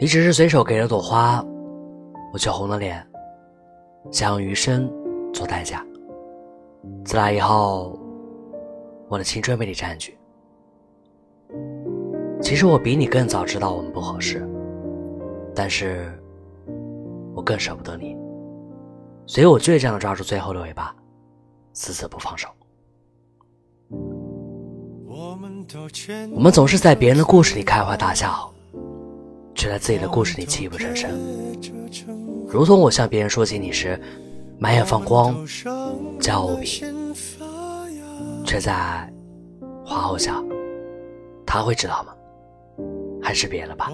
你只是随手给了朵花，我却红了脸，想用余生做代价。自那以后，我的青春被你占据。其实我比你更早知道我们不合适，但是我更舍不得你，所以我倔强的抓住最后的尾巴，死死不放手。我们总是在别人的故事里开怀大笑，却在自己的故事里泣不成声。如同我向别人说起你时，满眼放光，骄傲无比，却在花后想，他会知道吗？还是别了吧。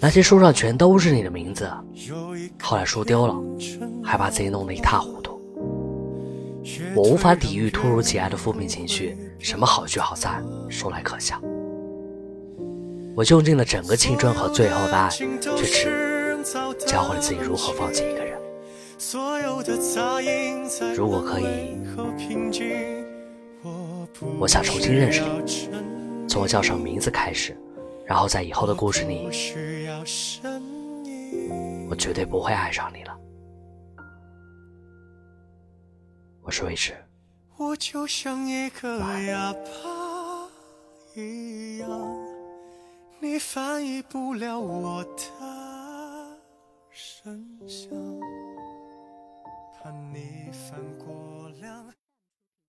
那些书上全都是你的名字，后来书丢了，还把自己弄得一塌糊涂。我无法抵御突如其来的负面情绪，什么好聚好散，说来可笑。我用尽了整个青春和最后的爱，去吃教会了自己如何放弃一个人。如果可以，我想重新认识你，从我叫什么名字开始，然后在以后的故事里，我绝对不会爱上你了。我是魏迟。我就像一个哑巴一样，你翻译不了我的声响怕你翻过量